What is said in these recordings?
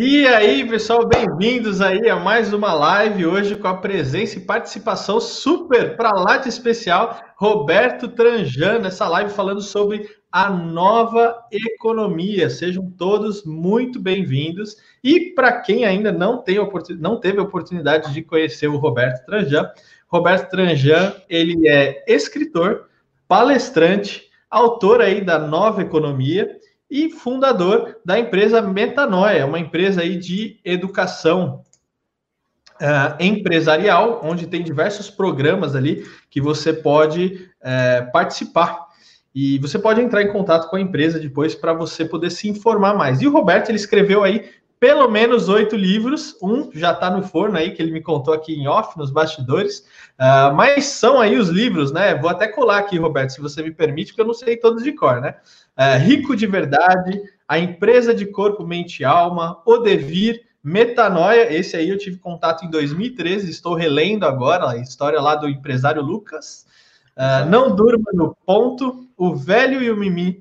E aí, pessoal, bem-vindos aí a mais uma live hoje com a presença e participação super para lá de especial, Roberto Tranjan, nessa live falando sobre a nova economia. Sejam todos muito bem-vindos. E para quem ainda não, tem não teve a oportunidade de conhecer o Roberto Tranjan, Roberto Tranjan, ele é escritor, palestrante, autor aí da Nova Economia e fundador da empresa Metanoia, uma empresa aí de educação uh, empresarial, onde tem diversos programas ali que você pode uh, participar. E você pode entrar em contato com a empresa depois para você poder se informar mais. E o Roberto ele escreveu aí pelo menos oito livros, um já está no forno aí, que ele me contou aqui em off, nos bastidores, uh, mas são aí os livros, né? Vou até colar aqui, Roberto, se você me permite, porque eu não sei todos de cor, né? Uh, Rico de Verdade, A Empresa de Corpo, Mente e Alma, O Devir, Metanoia, esse aí eu tive contato em 2013, estou relendo agora a história lá do empresário Lucas. Uh, não durma no ponto, o velho e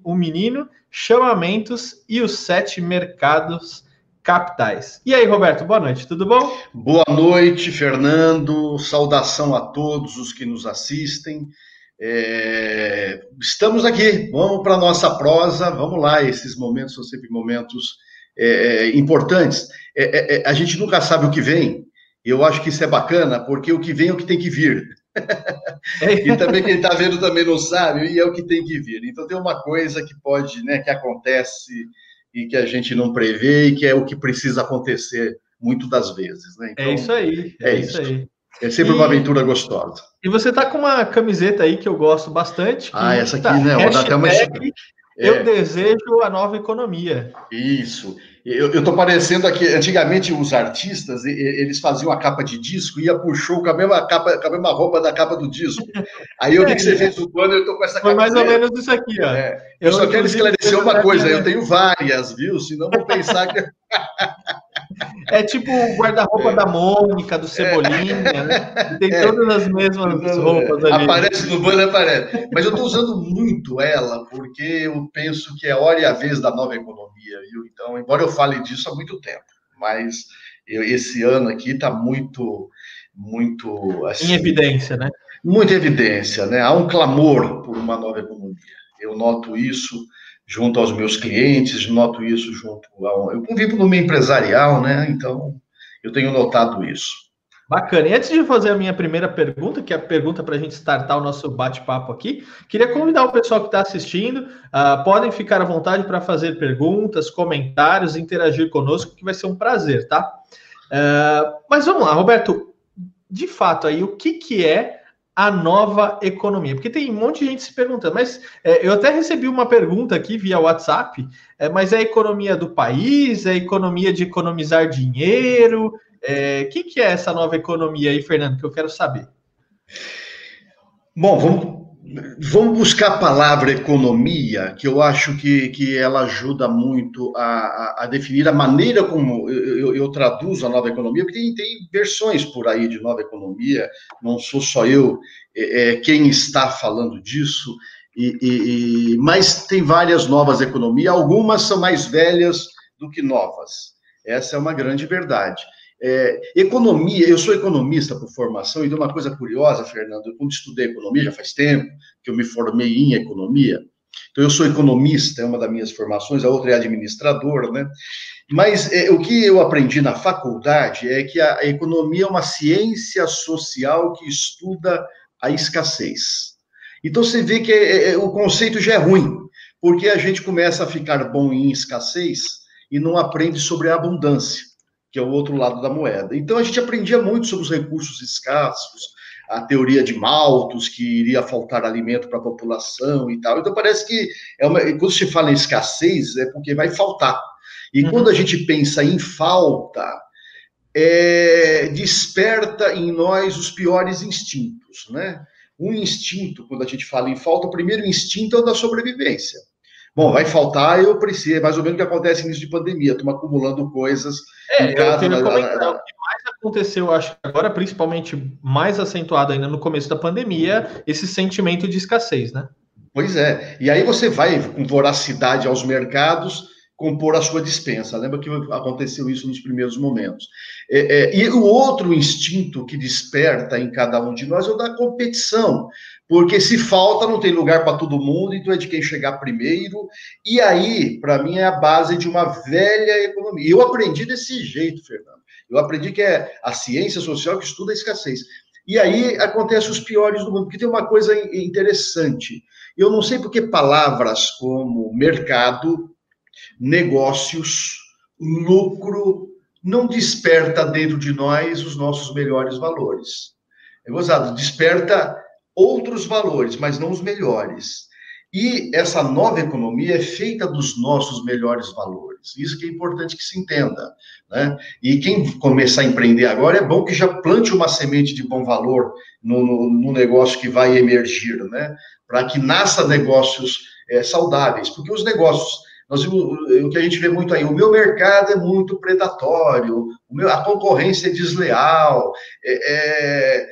o menino, chamamentos e os sete mercados capitais. E aí, Roberto, boa noite, tudo bom? Boa noite, Fernando. Saudação a todos os que nos assistem. É... Estamos aqui, vamos para a nossa prosa, vamos lá. Esses momentos são sempre momentos é, é importantes. É, é, é, a gente nunca sabe o que vem. Eu acho que isso é bacana, porque o que vem é o que tem que vir. e também quem está vendo também não sabe, e é o que tem que vir. Então tem uma coisa que pode, né, que acontece e que a gente não prevê e que é o que precisa acontecer muito das vezes. Né? Então, é isso aí. É, é isso aí. É sempre e, uma aventura gostosa. E você tá com uma camiseta aí que eu gosto bastante. ah, essa aqui, tá, né? Até uma... Eu é. desejo a nova economia. Isso. Eu, tô parecendo aqui, antigamente os artistas, eles faziam a capa de disco, ia pro show com a mesma, capa, com a mesma roupa da capa do disco. Aí eu vi que você fez o pano, eu tô com essa capa. Foi mais ou menos isso aqui, ó. É. Eu, eu, só quero esclarecer uma coisa, eu tenho várias, viu? Senão vou pensar que... É tipo o guarda-roupa é. da Mônica, do Cebolinha, é. né? Tem é. todas as mesmas é. roupas ali. Aparece no banner, aparece. Mas eu estou usando muito ela, porque eu penso que é hora e a vez da nova economia, viu? Então, embora eu fale disso há muito tempo, mas eu, esse ano aqui está muito, muito... Assim, em evidência, né? Muita evidência, né? Há um clamor por uma nova economia. Eu noto isso junto aos meus clientes, noto isso junto ao. Eu convivo no meio empresarial, né? Então, eu tenho notado isso. Bacana. E antes de fazer a minha primeira pergunta, que é a pergunta para a gente startar o nosso bate-papo aqui, queria convidar o pessoal que está assistindo, uh, podem ficar à vontade para fazer perguntas, comentários, interagir conosco, que vai ser um prazer, tá? Uh, mas vamos lá, Roberto. De fato, aí, o que, que é a nova economia? Porque tem um monte de gente se perguntando, mas é, eu até recebi uma pergunta aqui via WhatsApp, é, mas é a economia do país, é a economia de economizar dinheiro? O é, que, que é essa nova economia aí, Fernando, que eu quero saber? Bom, vamos Vamos buscar a palavra economia, que eu acho que, que ela ajuda muito a, a, a definir a maneira como eu, eu, eu, traduzo a nova economia, porque tem, tem versões por aí de nova economia, não sou só eu é, é, quem está falando disso, e, e, e, mas tem várias novas economias, algumas são mais velhas do que novas. Essa é uma grande verdade. É, economia, eu sou economista por formação, e de uma coisa curiosa, Fernando, quando estudei economia, já faz tempo que eu me formei em economia, então eu sou economista, é uma das minhas formações, a outra é administrador, né? Mas é, o que eu aprendi na faculdade é que a, economia é uma ciência social que estuda a escassez. Então você vê que é, é, o conceito já é ruim, porque a gente começa a ficar bom em escassez e não aprende sobre a abundância que é o outro lado da moeda. Então a gente aprendia muito sobre os recursos escassos, a teoria de Malthus, que iria faltar alimento para a população e tal. Então parece que é uma, quando se fala em escassez é porque vai faltar. E uhum. quando a gente pensa em falta, é, desperta em nós os piores instintos, né? Um instinto, quando a gente fala em falta, o primeiro instinto é o da sobrevivência. Bom, vai faltar, eu preciso. É mais ou menos o que acontece nisso de pandemia, estamos acumulando coisas. É, casa, eu comentar, o que mais aconteceu, acho que agora, principalmente mais acentuado ainda no começo da pandemia, esse sentimento de escassez, né? Pois é. E aí você vai com voracidade aos mercados compor a sua dispensa. Lembra que aconteceu isso nos primeiros momentos. É, é, e o outro instinto que desperta em cada um de nós é o da competição, porque se falta, não tem lugar para todo mundo, então é de quem chegar primeiro. E aí, para mim, é a base de uma velha economia. Eu aprendi desse jeito, Fernando. Eu aprendi que é a ciência social que estuda a escassez. E aí acontece os piores do mundo, porque tem uma coisa interessante. Eu não sei porque palavras como mercado, negócios, lucro, não desperta dentro de nós os nossos melhores valores. É gozado, desperta outros valores, mas não os melhores. E essa nova economia é feita dos nossos melhores valores. Isso que é importante que se entenda. Né? E quem começar a empreender agora, é bom que já plante uma semente de bom valor no, no, no negócio que vai emergir, né? para que nasça negócios é, saudáveis. Porque os negócios nós, o que a gente vê muito aí, o meu mercado é muito predatório, meu, a concorrência é desleal, é, é,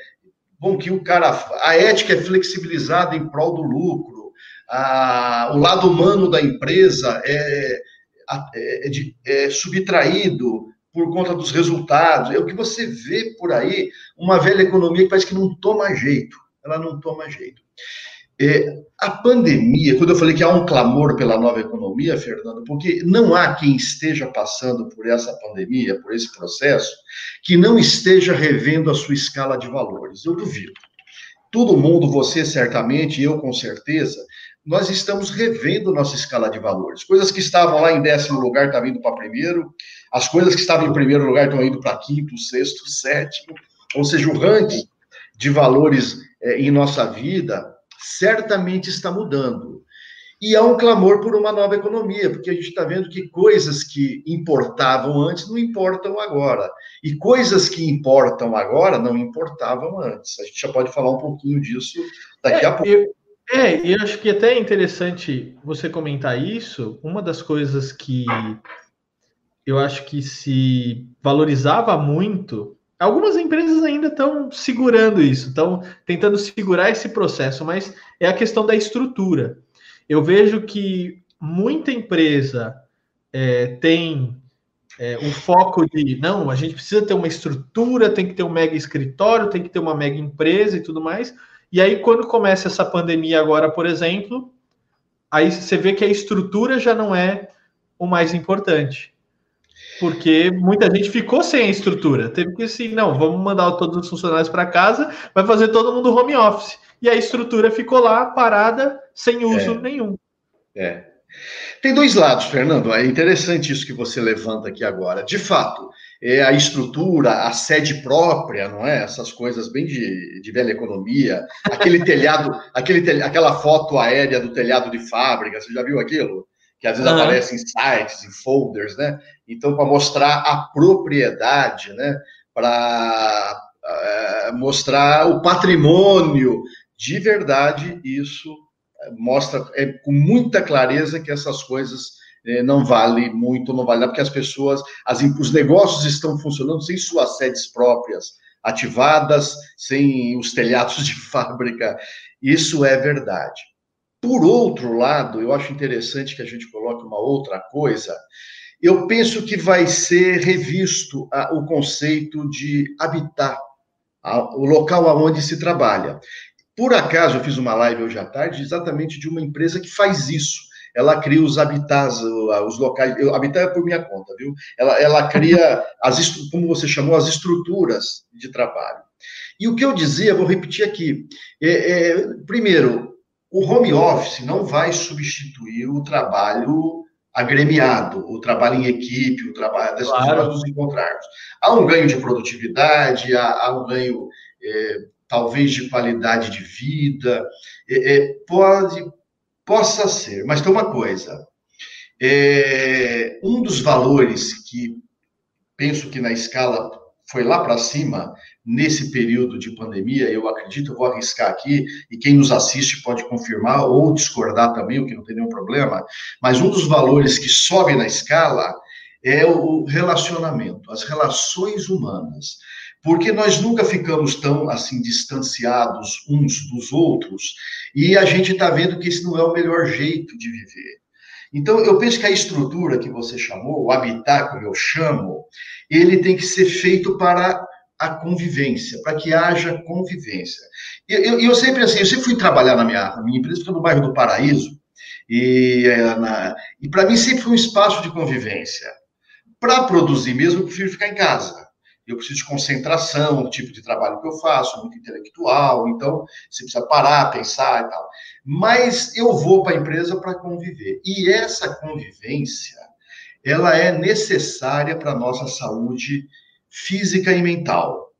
bom que o cara, a ética é flexibilizada em prol do lucro, a, o lado humano da empresa é, é, é, é subtraído por conta dos resultados. É o que você vê por aí, uma velha economia que parece que não toma jeito, ela não toma jeito. É, a pandemia, quando eu falei que há um clamor pela nova economia, Fernando, porque não há quem esteja passando por essa pandemia, por esse processo, que não esteja revendo a sua escala de valores. Eu duvido. Todo mundo, você certamente, eu com certeza, nós estamos revendo nossa escala de valores. Coisas que estavam lá em décimo lugar estão indo para primeiro, as coisas que estavam em primeiro lugar estão indo para quinto, sexto, sétimo. Ou seja, o ranking de valores é, em nossa vida certamente está mudando. E há um clamor por uma nova economia, porque a gente está vendo que coisas que importavam antes não importam agora. E coisas que importam agora não importavam antes. A gente já pode falar um pouquinho disso daqui é, a pouco. Eu, é, e eu acho que até é interessante você comentar isso. Uma das coisas que eu acho que se valorizava muito Algumas empresas ainda estão segurando isso, estão tentando segurar esse processo, mas é a questão da estrutura. Eu vejo que muita empresa é, tem é, o foco de não, a gente precisa ter uma estrutura, tem que ter um mega escritório, tem que ter uma mega empresa e tudo mais. E aí, quando começa essa pandemia agora, por exemplo, aí você vê que a estrutura já não é o mais importante. Porque muita gente ficou sem a estrutura. Teve que assim, não, vamos mandar todos os funcionários para casa, vai fazer todo mundo home office. E a estrutura ficou lá parada, sem uso é. nenhum. É. Tem dois lados, Fernando. É interessante isso que você levanta aqui agora. De fato, é a estrutura, a sede própria, não é? Essas coisas bem de, de velha economia. Aquele telhado, aquele telhado, aquela foto aérea do telhado de fábrica, você já viu aquilo? Que às vezes uhum. aparece em sites, em folders, né? Então, para mostrar a propriedade, né? Para uh, mostrar o patrimônio de verdade, isso eh, mostra é, com muita clareza que essas coisas é, não valem muito, não valem porque as pessoas, as, os negócios estão funcionando sem suas sedes próprias ativadas, sem os telhados de fábrica. Isso é verdade. Por outro lado, eu acho interessante que a gente coloque uma outra coisa. Eu penso que vai ser revisto a, o conceito de habitar, a, o local aonde se trabalha. Por acaso, eu fiz uma live hoje à tarde exatamente de uma empresa que faz isso. Ela cria os habitats, os locais. Eu, habitar é por minha conta, viu? Ela, ela cria, as, como você chamou, as estruturas de trabalho. E o que eu dizia, vou repetir aqui. É, é, primeiro, o home office não vai substituir o trabalho agremiado, o trabalho em equipe, o trabalho das claro. pessoas nos encontrarmos. Há um ganho de produtividade, há, há um ganho, é, talvez, de qualidade de vida, é, é, pode, possa ser, mas tem uma coisa, é, um dos valores que penso que na escala foi lá para cima nesse período de pandemia, eu acredito, vou arriscar aqui, e quem nos assiste pode confirmar ou discordar também, o que não tem nenhum problema, mas um dos valores que sobe na escala é o relacionamento, as relações humanas. Porque nós nunca ficamos tão assim distanciados uns dos outros, e a gente está vendo que esse não é o melhor jeito de viver. Então, eu penso que a estrutura que você chamou, o habitat, como eu chamo, ele tem que ser feito para a convivência, para que haja convivência. E eu, eu, sempre assim, eu sempre fui trabalhar na minha, na minha empresa, estou no bairro do Paraíso, e, eh, e para mim sempre foi um espaço de convivência. Para produzir mesmo, eu prefiro ficar em casa. Eu preciso de concentração no tipo de trabalho que eu faço, muito intelectual, então você precisa parar, pensar e tal. Mas eu vou para a empresa para conviver. E essa convivência, ela é necessária para a nossa saúde física e mental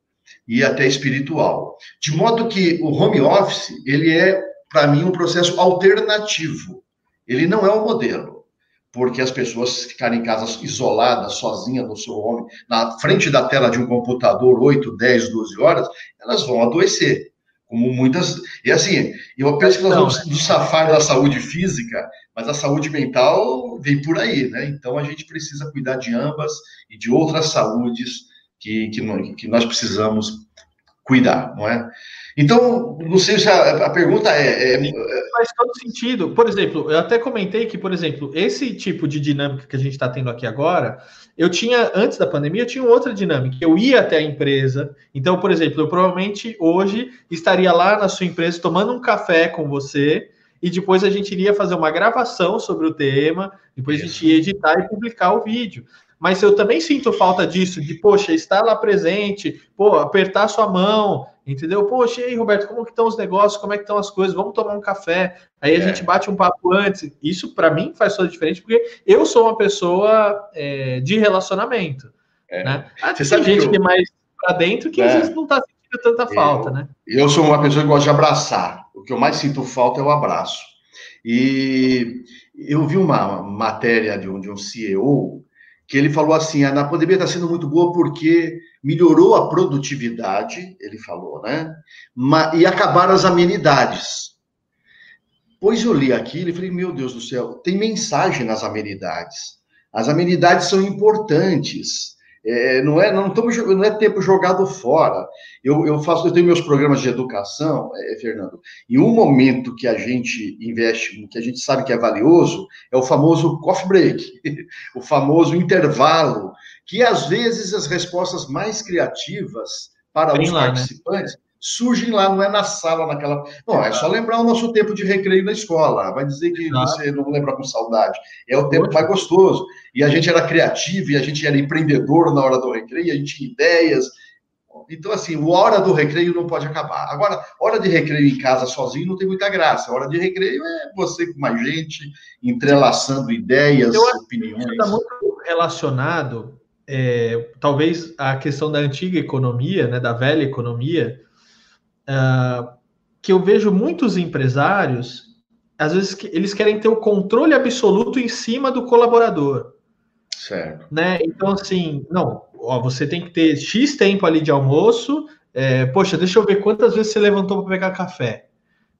e até espiritual. De modo que o home office, ele é para mim um processo alternativo. Ele não é o um modelo, porque as pessoas ficarem em casa isoladas, sozinhas no seu home, na frente da tela de um computador 8, 10, 12 horas, elas vão adoecer. Como muitas. E assim, eu penso que nós vamos nos safar da saúde física, mas a saúde mental vem por aí, né? Então a gente precisa cuidar de ambas e de outras saúdes que, que, que nós precisamos cuidar, não é? Então, não sei se a, a pergunta é, é, Faz todo sentido. Por exemplo, eu até comentei que, por exemplo, esse tipo de dinâmica que a gente está tendo aqui agora, eu tinha, antes da pandemia, eu tinha outra dinâmica. Eu ia até a empresa. Então, por exemplo, eu provavelmente hoje estaria lá na sua empresa tomando um café com você e depois a gente iria fazer uma gravação sobre o tema, depois Isso. a gente ia editar e publicar o vídeo mas eu também sinto falta disso, de, poxa, estar lá presente, pô, apertar sua mão, entendeu? Poxa, e aí, Roberto, como que estão os negócios, como é que estão as coisas, vamos tomar um café, aí é. a gente bate um papo antes, isso para mim faz toda a diferença, porque eu sou uma pessoa é, de relacionamento, é. né? Ah, Você tem gente que, eu... que é mais para dentro que às é. vezes não está sentindo tanta falta, eu, né? Eu sou uma pessoa que gosta de abraçar, o que eu mais sinto falta é o abraço, e eu vi uma matéria de um, de um CEO que ele falou assim: a pandemia está sendo muito boa porque melhorou a produtividade, ele falou, né? E acabaram as amenidades. Pois eu li aquilo e falei: meu Deus do céu, tem mensagem nas amenidades. As amenidades são importantes. É, não é não estamos não é tempo jogado fora. Eu, eu faço eu tenho meus programas de educação, é, Fernando. E um momento que a gente investe, que a gente sabe que é valioso, é o famoso coffee break, o famoso intervalo, que às vezes as respostas mais criativas para Bem os lá, né? participantes né? Surgem lá, não é na sala, naquela. Não, é só lembrar o nosso tempo de recreio na escola. Vai dizer que você não lembra com saudade. É o tempo mais gostoso. E a gente era criativo, e a gente era empreendedor na hora do recreio, a gente tinha ideias. Então, assim, a hora do recreio não pode acabar. Agora, hora de recreio em casa sozinho não tem muita graça. A hora de recreio é você com mais gente, entrelaçando ideias, Eu opiniões. Está muito relacionado, é, talvez, à questão da antiga economia, né, da velha economia, uh, que eu vejo muitos empresários, às vezes, eles querem ter o controle absoluto em cima do colaborador. Certo. Né? Então, assim, não, ó, você tem que ter X tempo ali de almoço. É, poxa, deixa eu ver quantas vezes você levantou para pegar café.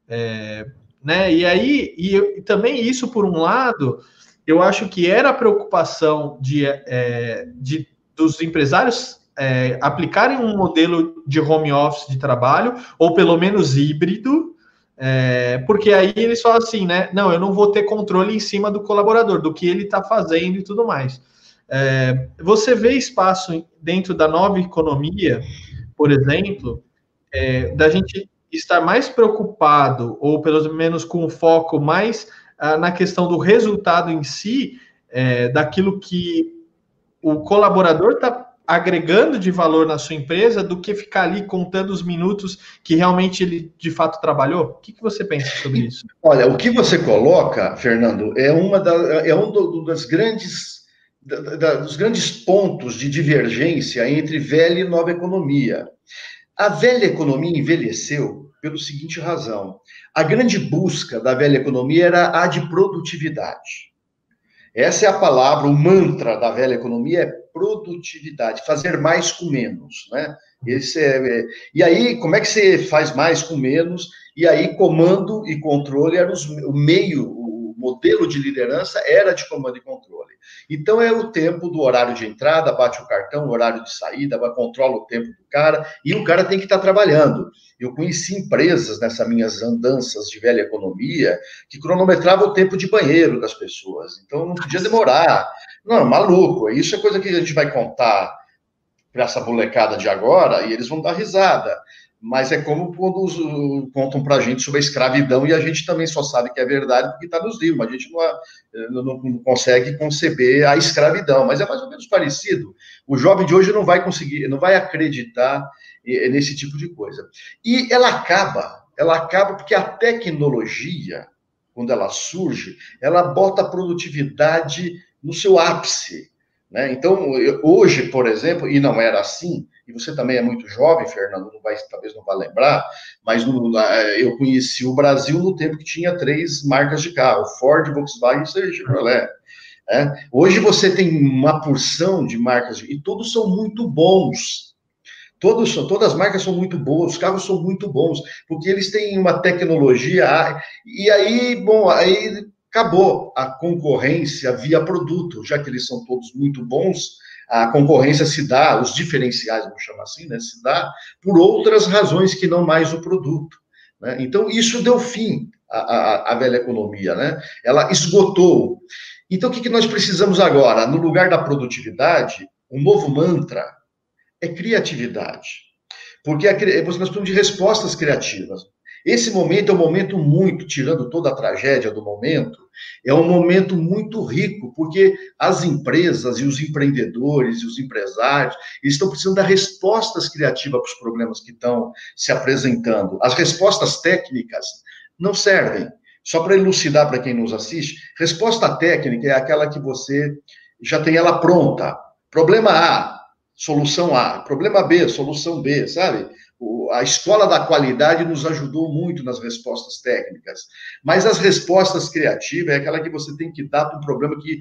É, né? E aí, e, e, também isso, por um lado, eu acho que era a preocupação de, é, de dos empresários é, aplicarem um modelo de home office de trabalho, ou pelo menos híbrido, é, porque aí eles falam assim, né? Não, eu não vou ter controle em cima do colaborador, do que ele está fazendo e tudo mais. É, você vê espaço dentro da nova economia, por exemplo, é, da gente estar mais preocupado, ou pelo menos com foco mais ah, na questão do resultado em si, é, daquilo que o colaborador está agregando de valor na sua empresa do que ficar ali contando os minutos que realmente ele de fato trabalhou? O que, que você pensa sobre isso? Olha, o que você coloca, Fernando, é uma da, é um do, das grandes da, da, dos grandes pontos de divergência entre velha e nova economia. A velha economia envelheceu pelo seguinte razão: a grande busca da velha economia era a de produtividade. Essa é a palavra, o mantra da velha economia é produtividade, fazer mais com menos, né? Esse é, é, e aí, como é que você faz mais com menos? E aí, comando e controle era os, o meio, o modelo de liderança era de comando e controle. Então é o tempo do horário de entrada, bate o cartão, horário de saída, controla o tempo do cara, e o cara tem que estar tá trabalhando. Eu conheci empresas nessas minhas andanças de velha economia que cronometravam o tempo de banheiro das pessoas. Então não podia demorar. Não, maluco. Isso é coisa que a gente vai contar para essa molecada de agora e eles vão dar risada mas é como quando contam para a gente sobre a escravidão e a gente também só sabe que é verdade porque está nos livros, a gente eh, não, não, não, consegue conceber a escravidão, mas é mais ou menos parecido. O jovem de hoje não vai conseguir, não vai acreditar nesse tipo de coisa. E ela acaba, ela acaba porque a tecnologia, quando ela surge, ela bota a produtividade no seu ápice. Né? Então, hoje, por exemplo, e não era assim, e você também é muito jovem, Fernando, não vai, talvez não vá lembrar, mas no, eu conheci o Brasil no tempo que tinha três marcas de carro, Ford, Volkswagen e Chevrolet. É. Hoje você tem uma porção de marcas, e todos são muito bons. Todos, todas as marcas são muito boas, os carros são muito bons, porque eles têm uma tecnologia, e aí, bom, aí acabou a concorrência via produto, já que eles são todos muito bons, a concorrência se dá, os diferenciais, vamos chamar assim, né, se dá por outras razões que não mais o produto. Né? Então, isso deu fim à, à, à, velha economia, né? ela esgotou. Então, o que, que nós precisamos agora? No lugar da produtividade, um novo mantra é criatividade. Porque a, nós precisamos de respostas criativas. Esse momento é um momento muito, tirando toda a tragédia do momento, é um momento muito rico, porque as empresas e os empreendedores e os empresários estão precisando dar respostas criativas para os problemas que estão se apresentando. As respostas técnicas não servem. Só para elucidar para quem nos assiste, resposta técnica é aquela que você já tem ela pronta. Problema A, solução A. Problema B, solução B, sabe? a escola da qualidade nos ajudou muito nas respostas técnicas, mas as respostas criativas é aquela que você tem que dar para um problema que,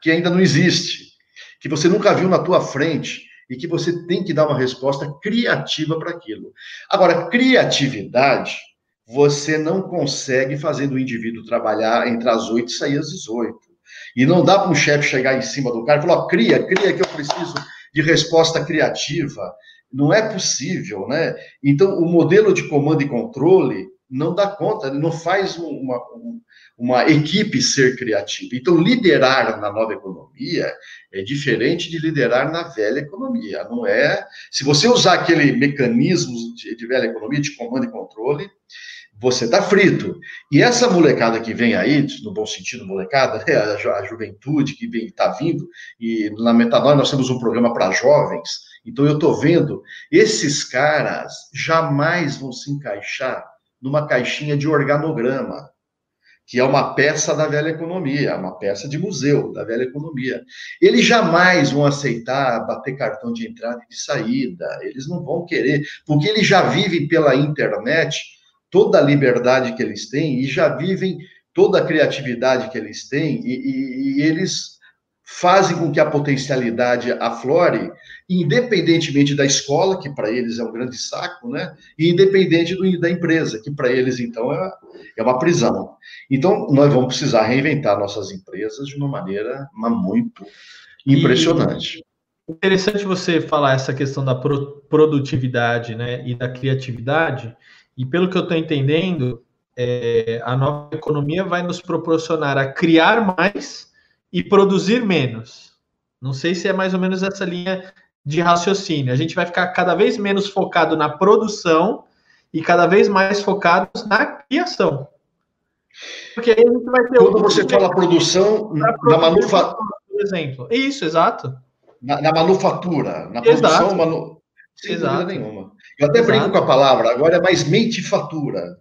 que ainda não existe, que você nunca viu na tua frente e que você tem que dar uma resposta criativa para aquilo. Agora, criatividade você não consegue fazendo o indivíduo trabalhar entre as oito e sair às 18. E não dá para um chefe chegar em cima do cara e falar, ó, cria, cria que eu preciso de resposta criativa. Não é possível, né? Então, o modelo de comando e controle não dá conta, não faz uma, uma equipe ser criativa. Então, liderar na nova economia é diferente de liderar na velha economia. Não é. Se você usar aquele mecanismo de, de velha economia, de comando e controle, você está frito. E essa molecada que vem aí, no bom sentido, molecada, né? a, ju a, juventude que está vindo, e na Metanol nós temos um programa para jovens, então eu estou vendo, esses caras jamais vão se encaixar numa caixinha de organograma, que é uma peça da velha economia, uma peça de museu da velha economia. Eles jamais vão aceitar bater cartão de entrada e de saída, eles não vão querer, porque eles já vivem pela internet toda a liberdade que eles têm e já vivem toda a criatividade que eles têm e, e, e eles fazem com que a potencialidade aflore, independentemente da escola, que para eles é um grande saco, né? E independente do, da empresa, que para eles, então, é, é uma prisão. Então, nós vamos precisar reinventar nossas empresas de uma maneira muito impressionante. E interessante você falar essa questão da produtividade né, e da criatividade, e pelo que eu estou entendendo, é, a nova economia vai nos proporcionar a criar mais e produzir menos. Não sei se é mais ou menos essa linha de raciocínio. A gente vai ficar cada vez menos focado na produção e cada vez mais focado na criação. Porque aí a gente vai ter. Quando você fala produção, na manufatura. Por exemplo. Isso, exato. Na, na manufatura. Na produção, manu... sem exato. dúvida nenhuma. Eu até exato. brinco com a palavra, agora é mais mentifatura.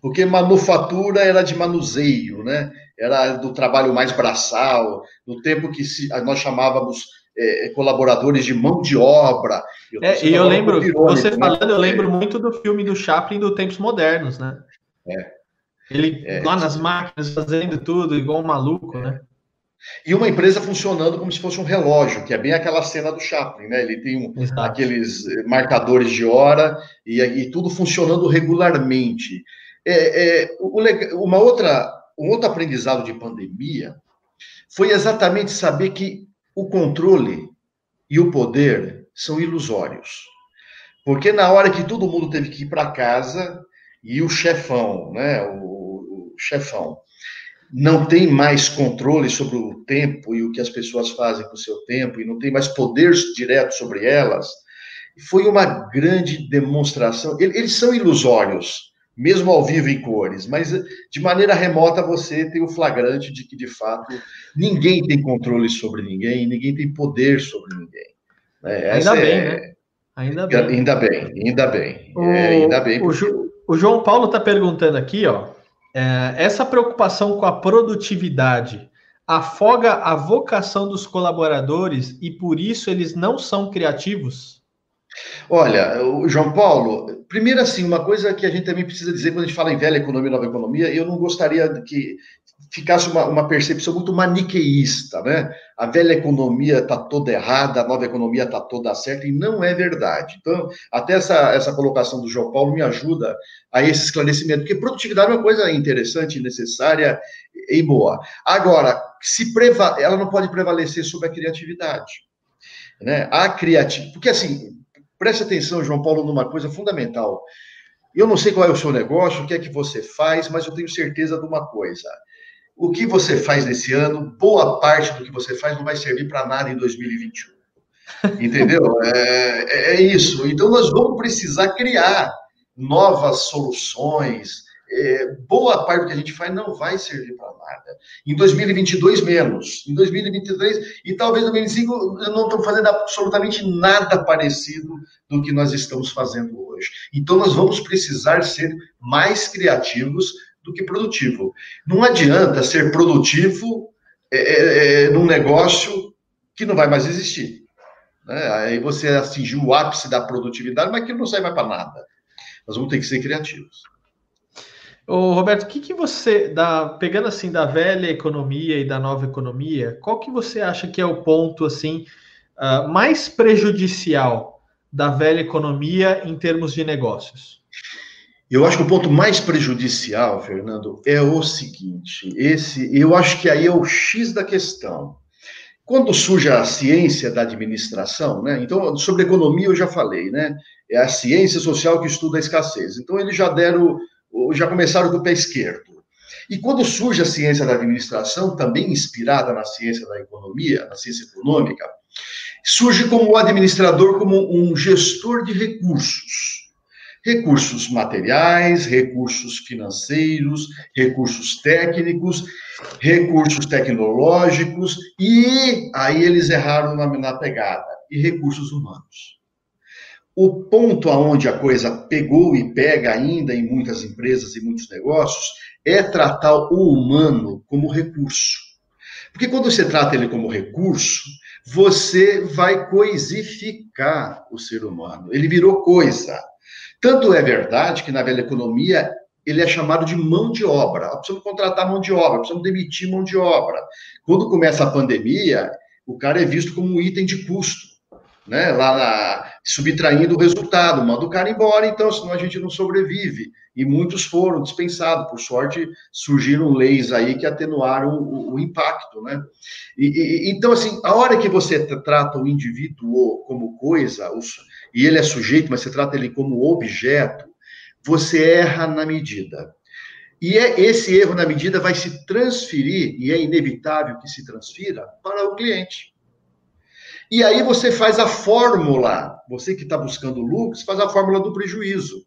Porque manufatura era de manuseio, né? era do trabalho mais braçal, no tempo que se, nós chamávamos é, colaboradores de mão de obra. Eu é, e eu lembro, irônico, você né? falando, eu lembro muito do filme do Chaplin do Tempos Modernos, né? É. Ele é, lá nas máquinas fazendo tudo, igual um maluco, né? E uma empresa funcionando como se fosse um relógio, que é bem aquela cena do Chaplin, né? Ele tem um, aqueles eh, marcadores de hora e, e tudo funcionando regularmente. É, é, uma outra um outro aprendizado de pandemia foi exatamente saber que o controle e o poder são ilusórios. Porque na hora que todo mundo teve que ir para casa e o chefão, né, o, o chefão, não tem mais controle sobre o tempo e o que as pessoas fazem com o seu tempo, e não tem mais poder direto sobre elas, foi uma grande demonstração. Eles são ilusórios, mesmo ao vivo em cores, mas de maneira remota você tem o flagrante de que, de fato, ninguém tem controle sobre ninguém, ninguém tem poder sobre ninguém. É, ainda bem, é... né? Ainda bem. Ainda bem, ainda bem. O, é, ainda bem porque... o, o João Paulo está perguntando aqui, ó, é, essa preocupação com a produtividade afoga a vocação dos colaboradores e por isso eles não são criativos? Olha, João Paulo, primeiro assim, uma coisa que a gente também precisa dizer quando a gente fala em velha economia e nova economia, eu não gostaria que ficasse uma, uma percepção muito maniqueísta, né? A velha economia está toda errada, a nova economia está toda certa, e não é verdade. Então, até essa, essa colocação do João Paulo me ajuda a esse esclarecimento, porque produtividade é uma coisa interessante, necessária e boa. Agora, se preva ela não pode prevalecer sobre a criatividade. Né? A criatividade, porque assim, preste atenção, João Paulo, numa coisa fundamental. Eu não sei qual é o seu negócio, o que é que você faz, mas eu tenho certeza de uma coisa o que você faz nesse ano, boa parte do que você faz não vai servir para nada em 2021. Entendeu? É, é, é, isso. Então, nós vamos precisar criar novas soluções. É, boa parte do que a gente faz não vai servir para nada. Em 2022, menos. Em 2023 e talvez em 2025, eu não estou fazendo absolutamente nada parecido do que nós estamos fazendo hoje. Então, nós vamos precisar ser mais criativos do que produtivo. Não adianta ser produtivo é, é, é, num negócio que não vai mais existir. Né? Aí você atingiu o ápice da produtividade, mas que não sai mais para nada. Nós vamos ter que ser criativos. Ô, Roberto, o que, que você, dá, pegando assim da velha economia e da nova economia, qual que você acha que é o ponto assim uh, mais prejudicial da velha economia em termos de negócios? Eu acho que o ponto mais prejudicial, Fernando, é o seguinte: esse, eu acho que aí é o X da questão. Quando surge a ciência da administração, né? Então, sobre economia eu já falei, né? É a ciência social que estuda a escassez. Então, eles já deram, já começaram do pé esquerdo. E quando surge a ciência da administração, também inspirada na ciência da economia, na ciência econômica, surge como o administrador, como um gestor de recursos recursos materiais, recursos financeiros, recursos técnicos, recursos tecnológicos, e aí eles erraram na, na pegada, e recursos humanos. O ponto aonde a coisa pegou e pega ainda em muitas empresas e muitos negócios é tratar o humano como recurso. Porque quando você trata ele como recurso, você vai coisificar o ser humano. Ele virou coisa. Tanto é verdade que na velha economia ele é chamado de mão de obra. Precisamos contratar mão de obra, precisamos demitir mão de obra. Quando começa a pandemia, o cara é visto como um item de custo, né? Lá na, subtraindo o resultado, manda o cara embora, então, senão a gente não sobrevive. E muitos foram dispensados. Por sorte, surgiram leis aí que atenuaram o, o impacto, né? E, e, então, assim, a hora que você trata o indivíduo como coisa, e ele é sujeito, mas você trata ele como objeto, você erra na medida. E é, esse erro na medida vai se transferir, e é inevitável que se transfira, para o cliente. E aí você faz a fórmula, você que está buscando lucros, faz a fórmula do prejuízo.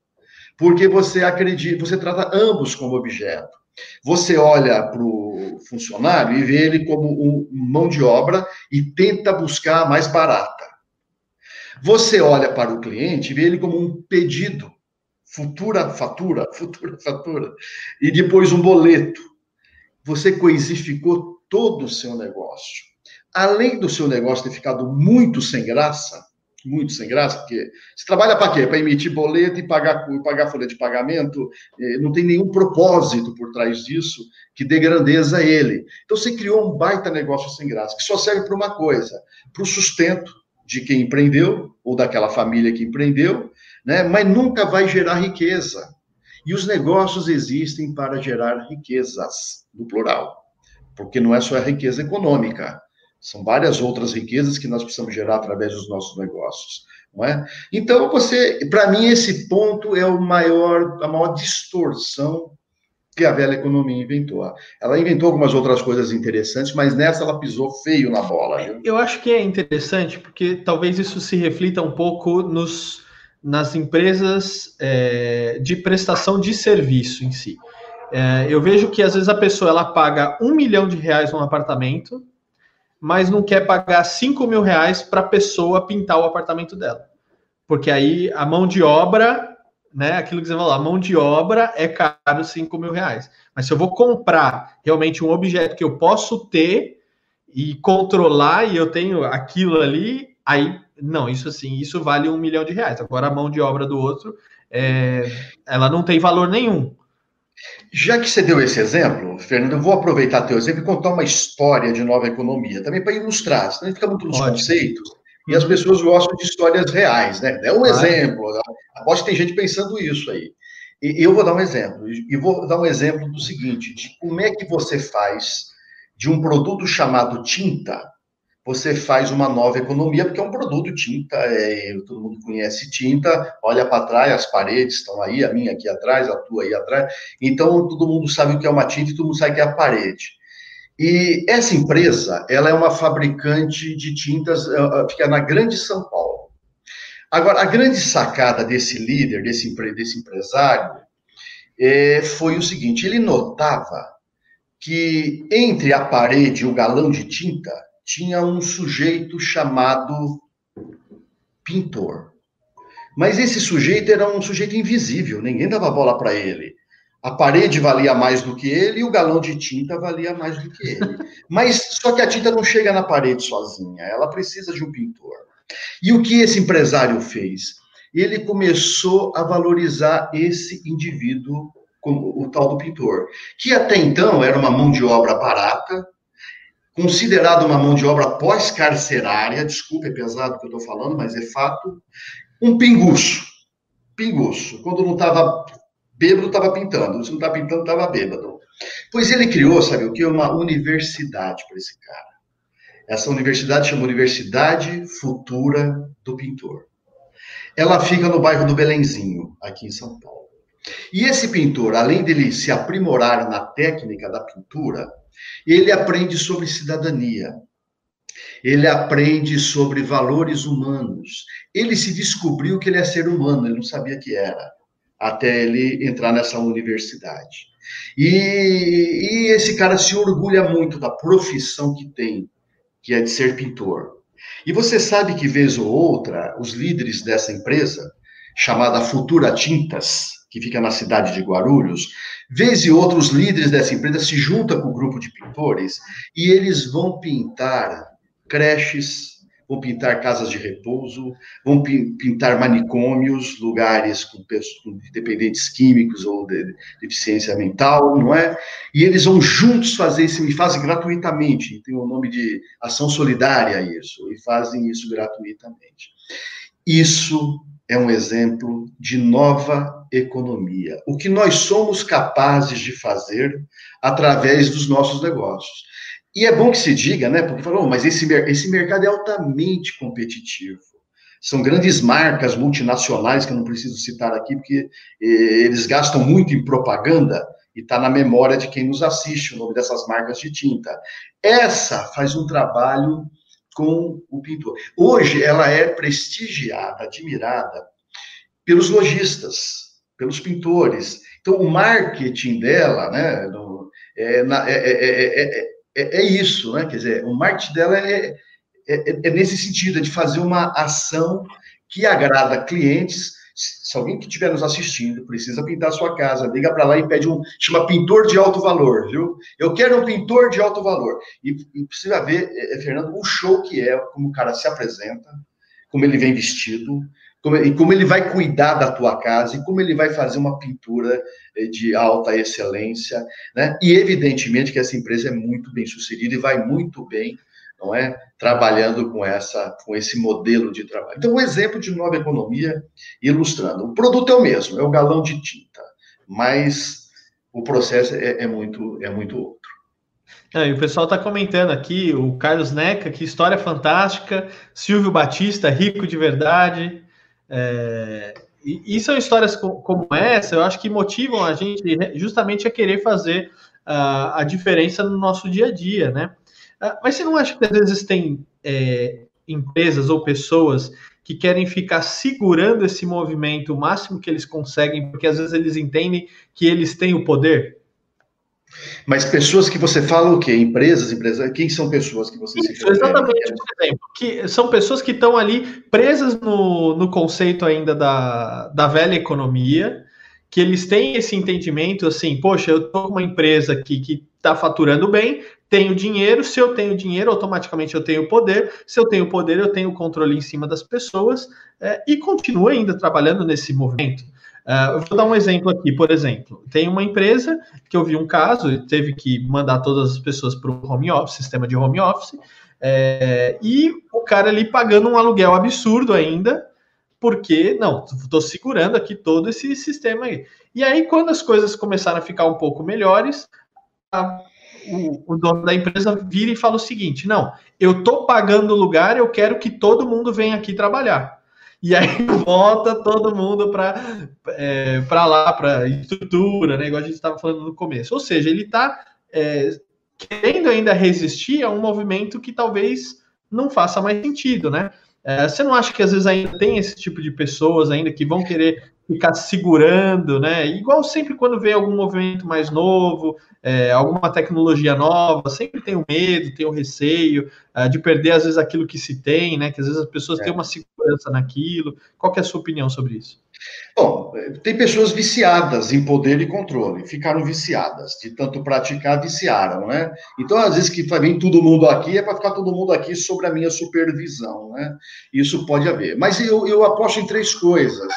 Porque você acredita, você trata ambos como objeto. Você olha para o funcionário e vê ele como um mão de obra e tenta buscar mais barata. Você olha para o cliente e vê ele como um pedido, futura fatura, futura fatura, e depois um boleto. Você coisificou todo o seu negócio. Além do seu negócio ter ficado muito sem graça, muito sem graça, porque você trabalha para quê? Para emitir boleto e pagar, pagar folha de pagamento, eh, não tem nenhum propósito por trás disso que dê grandeza a ele. Então você criou um baita negócio sem graça, que só serve para uma coisa: para o sustento de quem empreendeu, ou daquela família que empreendeu, né? mas nunca vai gerar riqueza. E os negócios existem para gerar riquezas, no plural. porque não é só a riqueza econômica, são várias outras riquezas que nós precisamos gerar através dos nossos negócios, não é? Então, você, para mim, esse ponto é o maior, a maior distorção que a velha economia inventou. Ela inventou algumas outras coisas interessantes, mas nessa ela pisou feio na bola. Viu? Eu acho que é interessante porque talvez isso se reflita um pouco nos, nas empresas é, de prestação de serviço em si. É, eu vejo que às vezes a pessoa ela paga um milhão de reais num apartamento, mas não quer pagar cinco mil reais para a pessoa pintar o apartamento dela. Porque aí a mão de obra né? Aquilo que você falou, a mão de obra é caro 5 mil reais. Mas se eu vou comprar realmente um objeto que eu posso ter e controlar e eu tenho aquilo ali, aí não, isso assim, isso vale um milhão de reais. Agora a mão de obra do outro, é, ela não tem valor nenhum. Já que você deu esse exemplo, Fernando, eu vou aproveitar teu exemplo e contar uma história de nova economia, também para ilustrar, senão fica muito nos Ótimo. conceitos. E as pessoas gostam de histórias reais, né? É um exemplo. Né? Aposto que tem gente pensando isso aí. E eu vou dar um exemplo. E vou dar um exemplo do seguinte: de como é que você faz de um produto chamado tinta, você faz uma nova economia, porque é um produto tinta, é, todo mundo conhece tinta, olha para trás, as paredes estão aí, a minha aqui atrás, a tua aí atrás. Então todo mundo sabe o que é uma tinta e todo mundo sabe o que é a parede. E essa empresa, ela é uma fabricante de tintas, eh, eh, fica na Grande São Paulo. Agora, a grande sacada desse líder, desse, desse empresário, é, foi o seguinte: ele notava que entre a parede e o galão de tinta tinha um sujeito chamado pintor. Mas esse sujeito era um sujeito invisível, ninguém dava bola para ele. A parede valia mais do que ele e o galão de tinta valia mais do que ele. Mas só que a tinta não chega na parede sozinha, ela precisa de um pintor. E o que esse empresário fez? Ele começou a valorizar esse indivíduo como o tal do pintor, que até então era uma mão de obra barata, considerado uma mão de obra pós-carcerária, desculpa, é pesado o que eu estou falando, mas é fato, um pinguço. Pinguço. Quando não estava bêbado estava pintando, se não estava pintando, estava bêbado. Pois ele criou, sabe o que? Uma universidade para esse cara. Essa universidade chama Universidade Futura do Pintor. Ela fica no bairro do Belenzinho, aqui em São Paulo. E esse pintor, além dele se aprimorar na técnica da pintura, ele aprende sobre cidadania. Ele aprende sobre valores humanos. Ele se descobriu que ele é ser humano, ele não sabia que era até ele entrar nessa universidade. E, e, esse cara se orgulha muito da profissão que tem, que é de ser pintor. E você sabe que, vez ou outra, os líderes dessa empresa, chamada Futura Tintas, que fica na cidade de Guarulhos, vez e outra, os líderes dessa empresa se juntam com o um grupo de pintores e eles vão pintar creches, vão pintar casas de repouso, vão pintar manicômios, lugares com, com dependentes químicos ou de, deficiência mental, não é? E eles vão juntos fazer isso e fazem gratuitamente, tem o nome de ação solidária isso, e fazem isso gratuitamente. Isso é um exemplo de nova economia. O que nós somos capazes de fazer através dos nossos negócios. E é bom que se diga, né? Porque falou, mas esse, esse mercado é altamente competitivo. São grandes marcas multinacionais, que eu não preciso citar aqui, porque eh, eles gastam muito em propaganda e está na memória de quem nos assiste o nome dessas marcas de tinta. Essa faz um trabalho com o pintor. Hoje ela é prestigiada, admirada pelos lojistas, pelos pintores. Então o marketing dela, né, no, é, na, é, é, é, é, isso, né? Quer dizer, o marketing dela é, é, é nesse sentido, é de fazer uma ação que agrada clientes. Se alguém que estiver nos assistindo precisa pintar sua casa, liga para lá e pede um. chama pintor de alto valor, viu? Eu quero um pintor de alto valor. E, e precisa ver, é, Fernando, o show que é, como o cara se apresenta, como ele vem vestido, como, e como ele vai cuidar da tua casa e como ele vai fazer uma pintura eh, de alta excelência, né? E evidentemente que essa empresa é muito bem sucedida e vai muito bem, não é, trabalhando com essa, com esse modelo de trabalho. Então, um exemplo de nova economia ilustrando. O produto é o mesmo, é o galão de tinta, mas o processo é, é muito, é muito outro. É, e o pessoal está comentando aqui, o Carlos Neca, que história fantástica, Silvio Batista, rico de verdade. É, e, e, são histórias como essa, eu acho que motivam a gente justamente a querer fazer uh, a diferença no nosso dia a dia, né? Uh, mas você não acha que às vezes tem é, empresas ou pessoas que querem ficar segurando esse movimento o máximo que eles conseguem, porque às vezes eles entendem que eles têm o poder? Mas pessoas que você fala o quê? Empresas, empresas. Quem são pessoas que você Isso, se? Exatamente, por exemplo, que são pessoas que estão ali presas no, no conceito ainda da, da velha economia, que eles têm esse entendimento assim, poxa, eu estou com uma empresa aqui que está faturando bem, tenho dinheiro, se eu tenho dinheiro, automaticamente eu tenho poder, se eu tenho poder, eu tenho controle em cima das pessoas, é, e continuo ainda trabalhando nesse movimento. Uh, vou dar um exemplo aqui, por exemplo. Tem uma empresa que eu vi um caso, teve que mandar todas as pessoas para o home office, sistema de home office, é, e o cara ali pagando um aluguel absurdo ainda, porque, não, estou segurando aqui todo esse sistema aí. E aí, quando as coisas começaram a ficar um pouco melhores, a, o, o, dono da empresa vira e fala o seguinte: não, eu estou pagando o lugar, eu quero que todo mundo venha aqui trabalhar e aí volta todo mundo para é, lá, para estrutura, né? Igual a gente estava falando no começo. Ou seja, ele está é, querendo ainda resistir a um movimento que talvez não faça mais sentido, né? É, você não acha que às vezes ainda tem esse tipo de pessoas ainda que vão querer ficar segurando, né? Igual sempre quando vê algum movimento mais novo, é, alguma tecnologia nova, sempre tem o medo, tem o receio uh, de perder às vezes aquilo que se tem, né? Que às vezes as pessoas é. têm uma segurança naquilo. Qual é a sua opinião sobre isso? Bom, tem pessoas viciadas em poder e controle, ficaram viciadas, de tanto praticar, viciaram, né? Então, às vezes, que vem todo mundo aqui, é para ficar todo mundo aqui sobre a minha supervisão, né? Isso pode haver. Mas eu, eu aposto em três coisas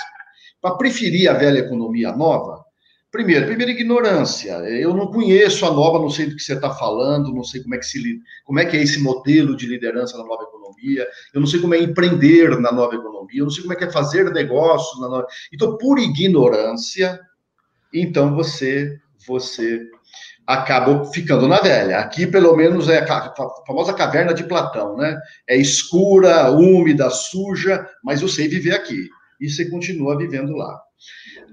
para preferir a velha economia nova? Primeiro, primeiro ignorância. Eu não conheço a nova, não sei do que você está falando, não sei como é que se como é que é esse modelo de liderança na nova economia. Eu não sei como é empreender na nova economia. Eu não sei como é que é fazer negócios na nova. Então, por ignorância, então você você acaba ficando na velha. Aqui, pelo menos, é a famosa caverna de Platão, né? É escura, úmida, suja, mas eu sei viver aqui e você continua vivendo lá.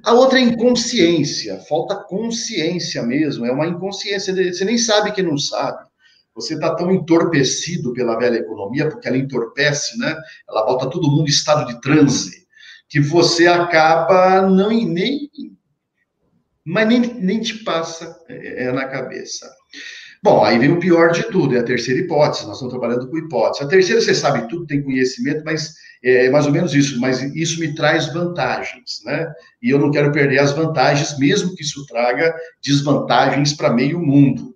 A outra é inconsciência, falta consciência mesmo, é uma inconsciência, você nem sabe que não sabe. Você está tão entorpecido pela velha economia, porque ela entorpece, né? Ela bota todo mundo em estado de transe, que você acaba não nem mas nem, nem te passa é, é na cabeça. Bom, aí vem o pior de tudo, é a terceira hipótese. Nós estamos trabalhando com hipótese. A terceira, você sabe tudo, tem conhecimento, mas é mais ou menos isso. Mas isso me traz vantagens, né? E eu não quero perder as vantagens, mesmo que isso traga desvantagens para meio mundo.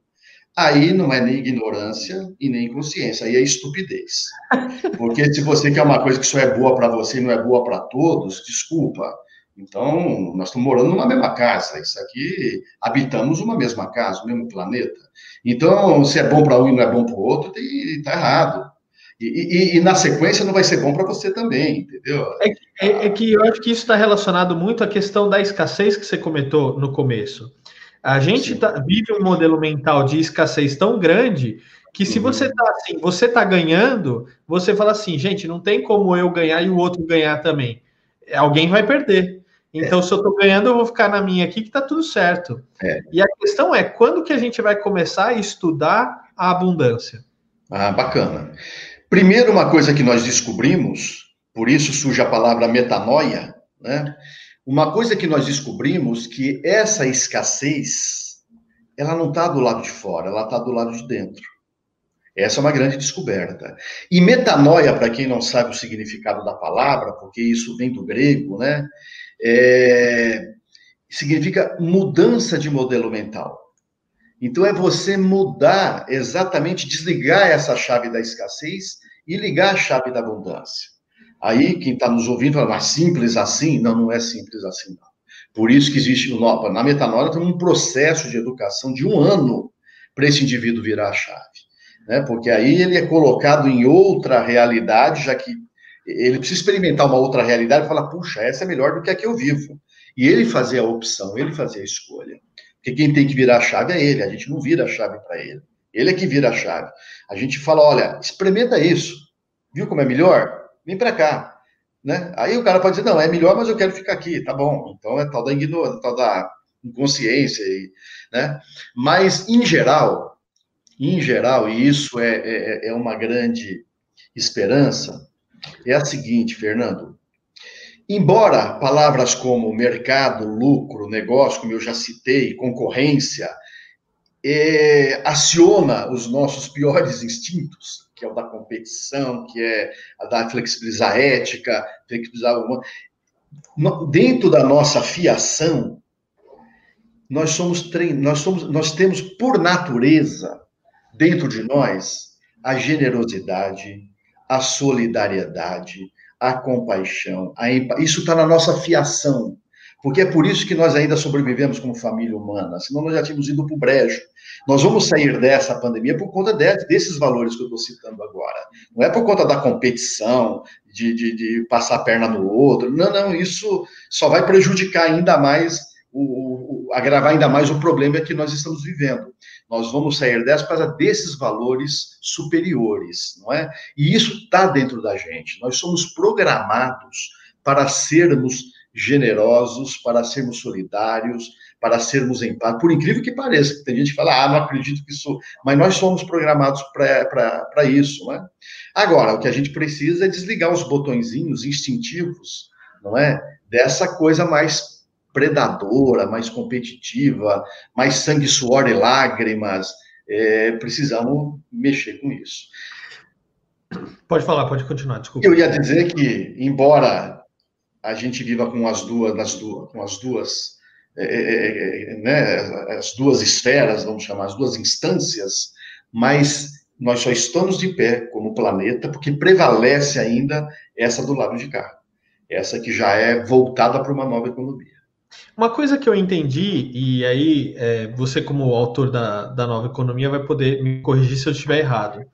Aí não é nem ignorância e nem consciência, aí é estupidez. Porque se você quer uma coisa que só é boa para você e não é boa para todos, desculpa. Então, nós estamos morando numa mesma casa. Isso aqui, habitamos uma mesma casa, o mesmo planeta. Então, se é bom para um e não é bom para o outro, está errado. E, e, e, na sequência não vai ser bom para você também, entendeu? É, é, é, que eu acho que isso está relacionado muito à questão da escassez que você comentou no começo. A gente tá, vive um modelo mental de escassez tão grande que se uhum. você está assim, você está ganhando, você fala assim, gente, não tem como eu ganhar e o outro ganhar também. Alguém vai perder. Então, é. se eu estou ganhando, eu vou ficar na minha aqui que está tudo certo. É. E a questão é, quando que a gente vai começar a estudar a abundância? Ah, bacana. Primeiro, uma coisa que nós descobrimos, por isso surge a palavra metanoia, né? Uma coisa que nós descobrimos que essa escassez, ela não está do lado de fora, ela está do lado de dentro. Essa é uma grande descoberta. E metanoia, para quem não sabe o significado da palavra, porque isso vem do grego, né? É, significa mudança de modelo mental. Então, é você mudar, exatamente desligar essa chave da escassez e ligar a chave da abundância. Aí, quem está nos ouvindo fala, mas simples assim? Não, não é simples assim, não. Por isso que existe, na metanoia, tem um processo de educação de um ano para esse indivíduo virar a chave. Né? Porque aí ele é colocado em outra realidade, já que ele precisa experimentar uma outra realidade e falar, puxa, essa é melhor do que a que eu vivo. E ele fazer a opção, ele fazer a escolha. Porque quem tem que virar a chave é ele, a gente não vira a chave para ele. Ele é que vira a chave. A gente fala, olha, experimenta isso. Viu como é melhor? Vem para cá. Né? Aí o cara pode dizer, não, é melhor, mas eu quero ficar aqui. Tá bom. Então é tal da ignorância, tal da inconsciência. Né? Mas, em geral, em geral, e isso é, é, é uma grande esperança, é a seguinte, Fernando. Embora palavras como mercado, lucro, negócio, como eu já citei, concorrência, é, aciona os nossos piores instintos, que é o da competição, que é a da flexibilizar ética, flexibilizar. Dentro da nossa fiação, nós somos trein... nós somos nós temos por natureza dentro de nós a generosidade, a solidariedade, a compaixão, a emp... isso está na nossa fiação. Porque é por isso que nós ainda sobrevivemos como família humana, senão nós já tínhamos ido para o brejo. Nós vamos sair dessa pandemia por conta de, desses valores que eu estou citando agora. Não é por conta da competição, de, de, de, passar a perna no outro. Não, não, isso só vai prejudicar ainda mais, o, o, agravar ainda mais o problema que nós estamos vivendo. Nós vamos sair dessa por causa desses valores superiores, não é? E isso está dentro da gente. Nós somos programados para sermos generosos, para sermos solidários, para sermos empáticos. Por incrível que pareça, tem gente que fala, ah, não acredito que isso. Mas nós somos programados para isso, não é? Agora, o que a gente precisa é desligar os botõezinhos instintivos, não é? Dessa coisa mais predadora, mais competitiva, mais sangue, suor e lágrimas. É, precisamos mexer com isso. Pode falar, pode continuar, desculpa. Eu ia dizer que, embora a gente viva com as duas, nas duas, com as duas, é, é, é, né, as duas esferas, vamos chamar, as duas instâncias, mas nós só estamos de pé como planeta porque prevalece ainda essa do lado de cá, essa que já é voltada para uma nova economia. Uma coisa que eu entendi, e aí é, você, como autor da, da nova economia, vai poder me corrigir se eu estiver errado,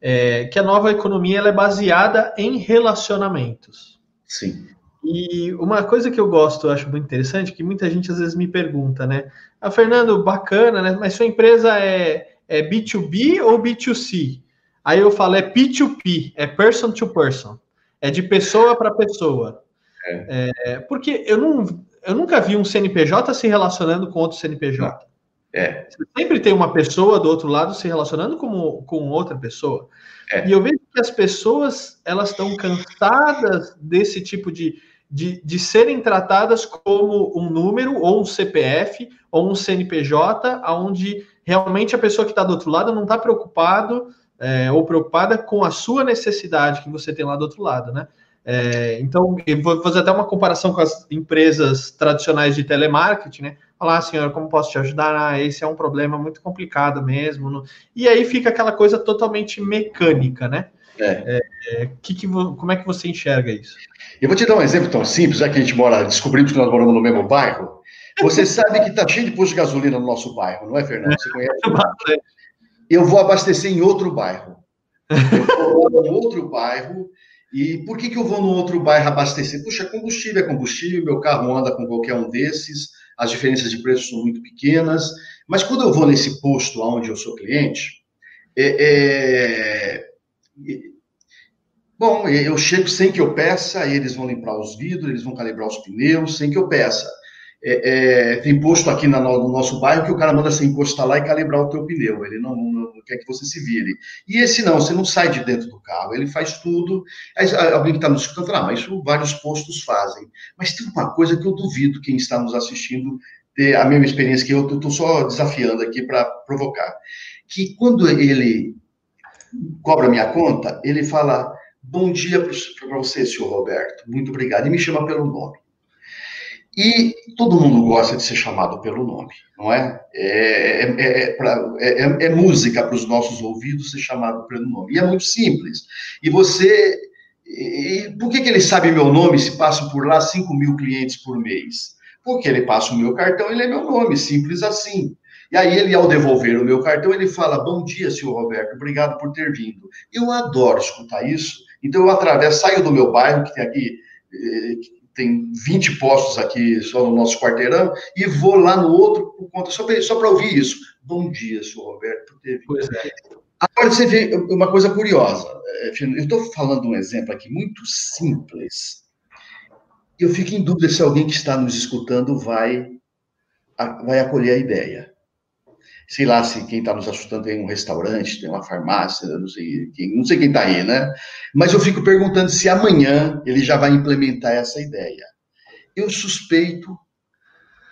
é, que a nova economia ela é baseada em relacionamentos. Sim. E uma coisa que eu gosto, eu acho muito interessante, que muita gente às vezes me pergunta, né? Ah, Fernando, bacana, né? Mas sua empresa é, é B2B ou B2C? Aí eu falo, é P2P, é person to person. É de pessoa para pessoa. É. É, porque eu não, eu nunca vi um CNPJ se relacionando com outro CNPJ. É. Você sempre tem uma pessoa do outro lado se relacionando com, com outra pessoa. É. E eu vejo que as pessoas elas estão cansadas desse tipo de, de, de serem tratadas como um número, ou um CPF, ou um CNPJ, onde realmente a pessoa que está do outro lado não está preocupado é, ou preocupada com a sua necessidade que você tem lá do outro lado, né? É, então, eu vou fazer até uma comparação com as empresas tradicionais de telemarketing, né? Falar, ah, senhora, como posso te ajudar? Ah, esse é um problema muito complicado mesmo. E aí fica aquela coisa totalmente mecânica, né? É. É, que que, como é que você enxerga isso? Eu vou te dar um exemplo tão simples, já que a gente mora, descobrimos que nós moramos no mesmo bairro. Você sabe que está cheio de posto de gasolina no nosso bairro, não é, Fernando? Você conhece? Eu vou abastecer em outro bairro. Eu vou em outro bairro e por que, que eu vou no outro bairro abastecer? Puxa, combustível é combustível, meu carro anda com qualquer um desses, as diferenças de preço são muito pequenas, mas quando eu vou nesse posto onde eu sou cliente, é, é, bom, eu chego sem que eu peça, eles vão limpar os vidros, eles vão calibrar os pneus, sem que eu peça. É, é, tem posto aqui na, no nosso bairro que o cara manda você encostar lá e calibrar o teu pneu. Ele não, quer que você se vire. E esse não, você não sai de dentro do carro, ele faz tudo. Aí, alguém que está nos escutando fala, ah, mas isso vários postos fazem. Mas tem uma coisa que eu duvido quem está nos assistindo ter a mesma experiência que eu, estou só desafiando aqui para provocar. Que quando ele cobra minha conta, ele fala, bom dia para você, senhor Roberto, muito obrigado, e me chama pelo nome. E todo mundo gosta de ser chamado pelo nome, não é? É, é, é, pra, é, é, é música para os nossos ouvidos ser chamado pelo nome. E é muito simples. E você. E por que, que ele sabe meu nome se passo por lá 5 mil clientes por mês? Porque ele passa o meu cartão, ele é meu nome, simples assim. E aí ele, ao devolver o meu cartão, ele fala, bom dia, senhor Roberto, obrigado por ter vindo. Eu adoro escutar isso, então eu atravesso, saio do meu bairro, que tem aqui, eh, tem 20 postos aqui só no nosso quarteirão, e vou lá no outro por conta, só para ouvir isso. Bom dia, senhor Roberto. Teve... Pois é. Agora você vê uma coisa curiosa. É, eu estou falando um exemplo aqui muito simples. Eu fico em dúvida se alguém que está nos escutando vai, vai acolher a ideia. Sei lá se quem está nos assustando tem um restaurante, tem uma farmácia, não sei quem, não sei quem está aí, né? Mas eu fico perguntando se amanhã ele já vai implementar essa ideia. Eu suspeito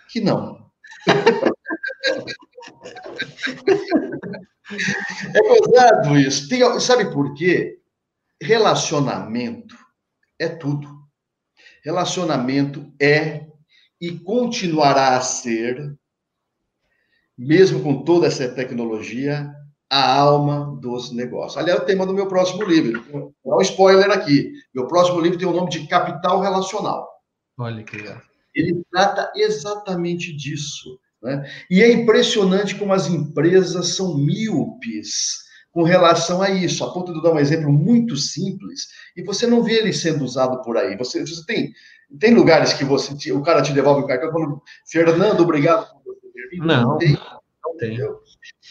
que não. É gozado isso. Tem, sabe por quê? Relacionamento é tudo. Relacionamento é e continuará a ser, mesmo com toda essa tecnologia, a alma dos negócios. Aliás, é o tema do meu próximo livro. Dá um spoiler aqui. Meu próximo livro tem o nome de Capital Relacional. Olha que legal. Ele trata exatamente disso. Né? E é impressionante como as empresas são míopes com relação a isso, a ponto de dar um exemplo muito simples, e você não vê ele sendo usado por aí. Você, você tem, tem lugares que você o cara te devolve o cartão quando Fernando, obrigado Não, não tem. Não tem.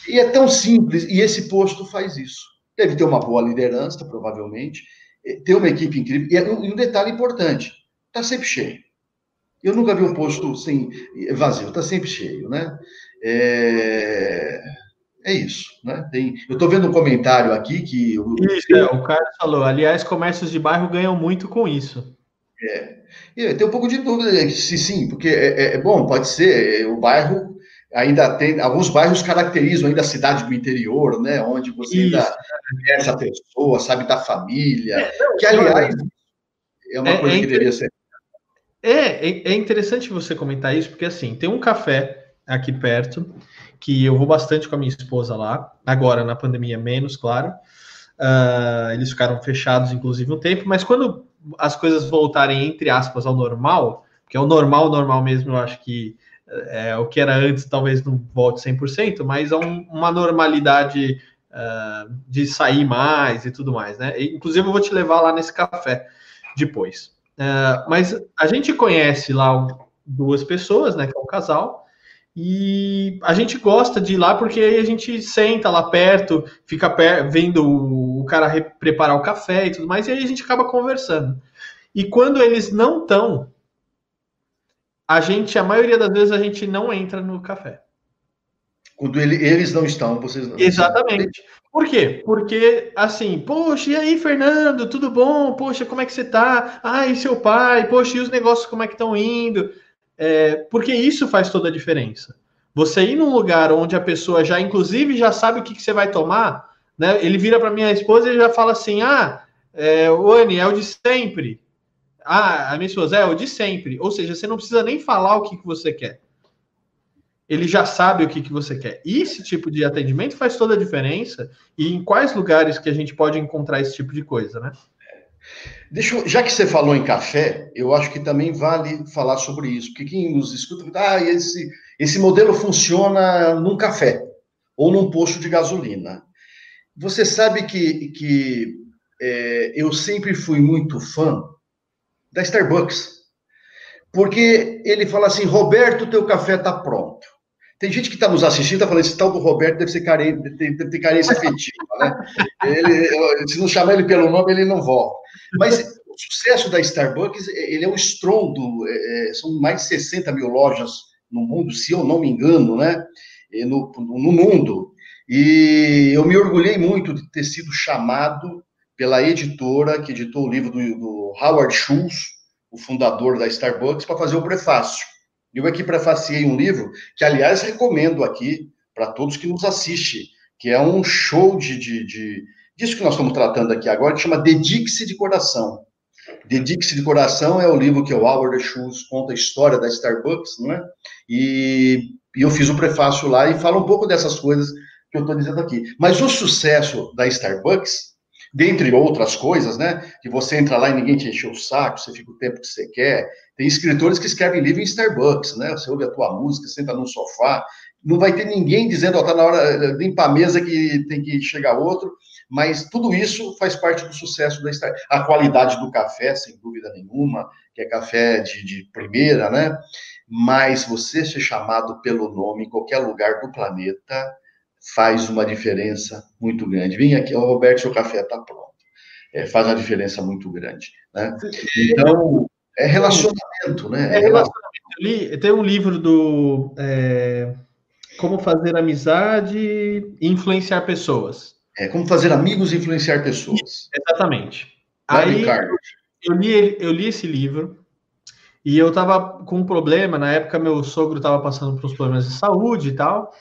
E é tão simples, e esse posto faz isso. Deve ter uma boa liderança, provavelmente, ter uma equipe incrível, e um detalhe importante, está sempre cheio. Eu nunca vi um posto sem vazio, está sempre cheio, né? É, é isso, né? Tem... Eu estou vendo um comentário aqui que. Isso, é, o Carlos falou. Aliás, comércios de bairro ganham muito com isso. É. Tenho um pouco de dúvida se sim, porque é, é, é bom, pode ser. É, o bairro ainda tem. Alguns bairros caracterizam ainda a cidade do interior, né? Onde você isso. ainda conhece a pessoa, sabe da família. É, que, aliás, é uma coisa que deveria ser é, é, é interessante você comentar isso, porque assim, tem um café aqui perto, que eu vou bastante com a minha esposa lá, agora na pandemia menos, claro. Uh, eles ficaram fechados, inclusive, um tempo, mas quando as coisas voltarem, entre aspas, ao normal, que é o normal, normal mesmo, eu acho que é, o que era antes talvez não volte 100%, mas é um, uma normalidade uh, de sair mais e tudo mais, né? Inclusive, eu vou te levar lá nesse café depois. Uh, mas a gente conhece lá duas pessoas, né? Que é um casal. E a gente gosta de ir lá porque aí a gente senta lá perto, fica per vendo o, cara preparar o café e tudo mais, e aí a gente acaba conversando. E quando eles não estão, a gente, a maioria das vezes, a gente não entra no café. Quando ele, eles não estão, vocês não. Exatamente. Por quê? Porque, assim, poxa, e aí, Fernando, tudo bom? Poxa, como é que você tá? Ah, e seu pai? Poxa, e os negócios como é que estão indo? É, porque isso faz toda a diferença. Você ir num lugar onde a pessoa já, inclusive, já sabe o que, que você vai tomar, né? Ele vira para minha esposa e já fala assim: ah, é, Anne, é o de sempre. Ah, a minha esposa é o de sempre. Ou seja, você não precisa nem falar o que, que você quer ele já sabe o que, que você quer. E esse tipo de atendimento faz toda a diferença. E em quais lugares que a gente pode encontrar esse tipo de coisa, né? Deixa eu, já que você falou em café, eu acho que também vale falar sobre isso, porque quem nos escuta, ah, esse, esse modelo funciona num café ou num posto de gasolina. Você sabe que, que é, eu sempre fui muito fã da Starbucks, porque ele fala assim, Roberto, teu café está pronto. Tem gente que está nos assistindo, está falando, esse tal do Roberto deve, ser carência, deve ter carência afetiva, né? Ele, se não chamar ele pelo nome, ele não volta. Mas o sucesso da Starbucks, ele é um estrondo, é, é são mais de 60 mil lojas no mundo, se eu não me engano, né? No, no mundo. E eu me orgulhei muito de ter sido chamado pela editora que editou o livro do, do Howard Schultz, o fundador da Starbucks, para fazer o prefácio. Eu aqui prefaciei um livro que, aliás, recomendo aqui para todos que nos assistem, que é um show de, de, de disso que nós estamos tratando aqui agora, que chama Dedique-se de Coração. Dedique-se de Coração é o livro que o Howard Schultz conta a história da Starbucks, não é? E, e eu fiz o prefácio lá e falo um pouco dessas coisas que eu estou dizendo aqui. Mas o sucesso da Starbucks dentre outras coisas, né? Que você entra lá e ninguém te enche o saco, você fica o tempo que você quer. Tem escritores que escrevem livro em Starbucks, né? Você ouve a tua música, senta num sofá, não vai ter ninguém dizendo, ó, tá na hora, limpa a mesa que tem que chegar outro. Mas tudo isso faz parte do sucesso da startup. A qualidade do café, sem dúvida nenhuma, que é café de, de primeira, né? Mas você ser chamado pelo nome em qualquer lugar do planeta faz uma diferença muito grande. Vem aqui, oh, Roberto, seu café está pronto. É, faz uma diferença muito grande. Né? Então, é relacionamento, né? É relacionamento. Li, tem um livro do é, Como Fazer Amizade e Influenciar Pessoas. É, Como Fazer Amigos e Influenciar Pessoas. Exatamente. Aí, eu li, eu li esse livro e eu estava com um problema. Na época, meu sogro estava passando por uns problemas de saúde e tal.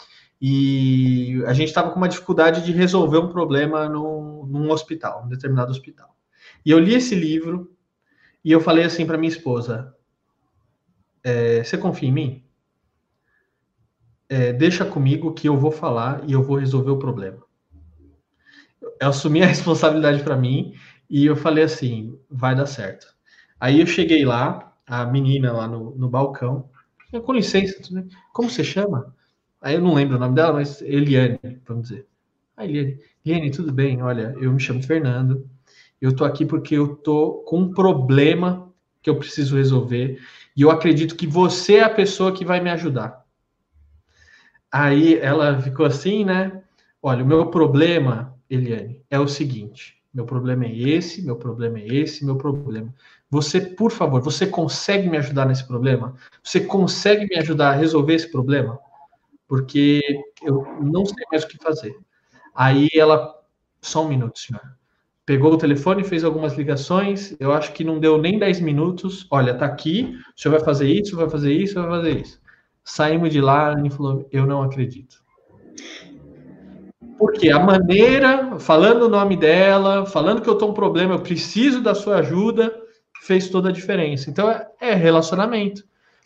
E a gente estava com uma dificuldade de resolver um problema num, num hospital, um determinado hospital. E eu li esse livro e eu falei assim para minha esposa: é, Você confia em mim? É, deixa comigo que eu vou falar e eu vou resolver o problema. Eu assumi a responsabilidade para mim e eu falei assim: vai dar certo. Aí eu cheguei lá, a menina lá no, no balcão, com licença, como você chama? Aí eu não lembro o nome dela, mas Eliane, vamos dizer. Ah, Eliane, Eliane, tudo bem? Olha, eu me chamo Fernando. Eu tô aqui porque eu tô com um problema que eu preciso resolver e eu acredito que você é a pessoa que vai me ajudar. Aí ela ficou assim, né? Olha, o meu problema, Eliane, é o seguinte: meu problema é esse, meu problema é esse, meu problema. Você, por favor, você consegue me ajudar nesse problema? Você consegue me ajudar a resolver esse problema? Porque eu não sei mais o que fazer. Aí ela, só um minuto, senhor. Pegou o telefone, fez algumas ligações, eu acho que não deu nem 10 minutos. Olha, tá aqui, o senhor vai fazer isso, vai fazer isso, vai fazer isso. Saímos de lá e falou: Eu não acredito. Porque a maneira, falando o nome dela, falando que eu tô um problema, eu preciso da sua ajuda, fez toda a diferença. Então é, é relacionamento.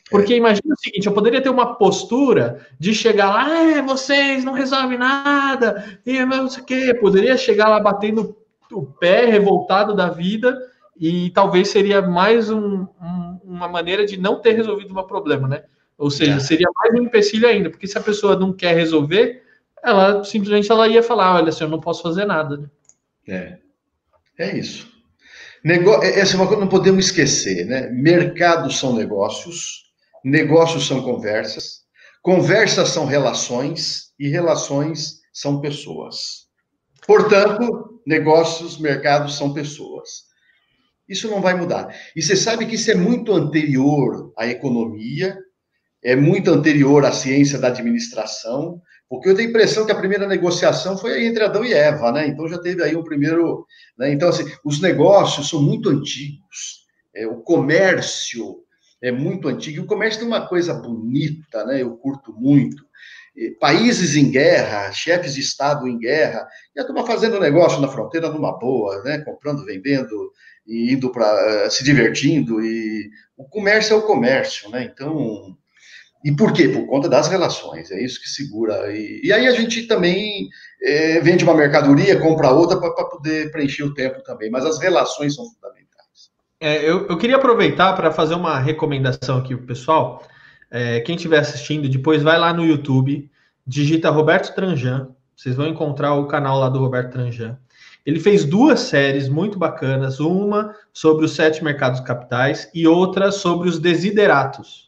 Porque é. imagina o seguinte, eu poderia ter uma postura de chegar lá, é, vocês não resolvem nada, e não sei o quê. Poderia chegar lá batendo o pé revoltado da vida e talvez seria mais um, um, uma maneira de não ter resolvido um problema, né? Ou seja, é. seria mais um empecilho ainda, porque se a pessoa não quer resolver, ela simplesmente ela ia falar, olha, assim, eu não posso fazer nada. Né? É, é isso. Nego... Essa é uma coisa que não podemos esquecer, né? Mercados são negócios, negócios são conversas, conversas são relações e relações são pessoas. Portanto, negócios, mercados são pessoas. Isso não vai mudar. E você sabe que isso é muito anterior à economia, é muito anterior à ciência da administração, porque eu tenho a impressão que a primeira negociação foi entre Adão e Eva, né? Então já teve aí um primeiro. Né? Então, assim, os negócios são muito antigos. É, o comércio é muito antigo. E o comércio tem uma coisa bonita, né? Eu curto muito. Países em guerra, chefes de Estado em guerra, e a turma fazendo negócio na fronteira numa boa, né? Comprando, vendendo, e indo para eh, se divertindo. E o comércio é o comércio, né? Então, e por quê? Por conta das relações, é isso que segura. E, e aí a gente também é, vende uma mercadoria, compra outra para poder preencher o tempo também, mas as relações são fundamentais. É, eu, eu, queria aproveitar para fazer uma recomendação aqui para o pessoal. É, quem estiver assistindo, depois vai lá no YouTube, digita Roberto Tranjan, vocês vão encontrar o canal lá do Roberto Tranjan. Ele fez duas séries muito bacanas, uma sobre os sete mercados capitais e outra sobre os desideratos.